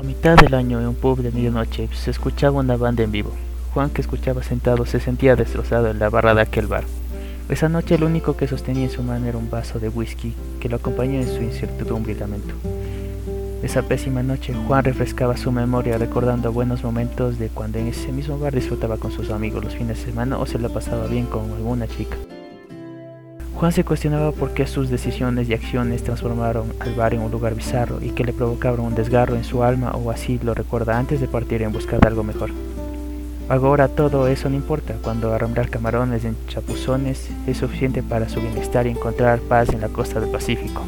A mitad del año, en un pub de medianoche, se escuchaba una banda en vivo. Juan, que escuchaba sentado, se sentía destrozado en la barra de aquel bar. Esa noche lo único que sostenía en su mano era un vaso de whisky que lo acompañó en su incertidumbre y lamento. Esa pésima noche, Juan refrescaba su memoria recordando buenos momentos de cuando en ese mismo bar disfrutaba con sus amigos los fines de semana o se la pasaba bien con alguna chica. Juan se cuestionaba por qué sus decisiones y acciones transformaron al bar en un lugar bizarro y que le provocaron un desgarro en su alma o así lo recuerda antes de partir en busca de algo mejor. Ahora todo eso no importa, cuando arramblar camarones en chapuzones es suficiente para su bienestar y encontrar paz en la costa del Pacífico.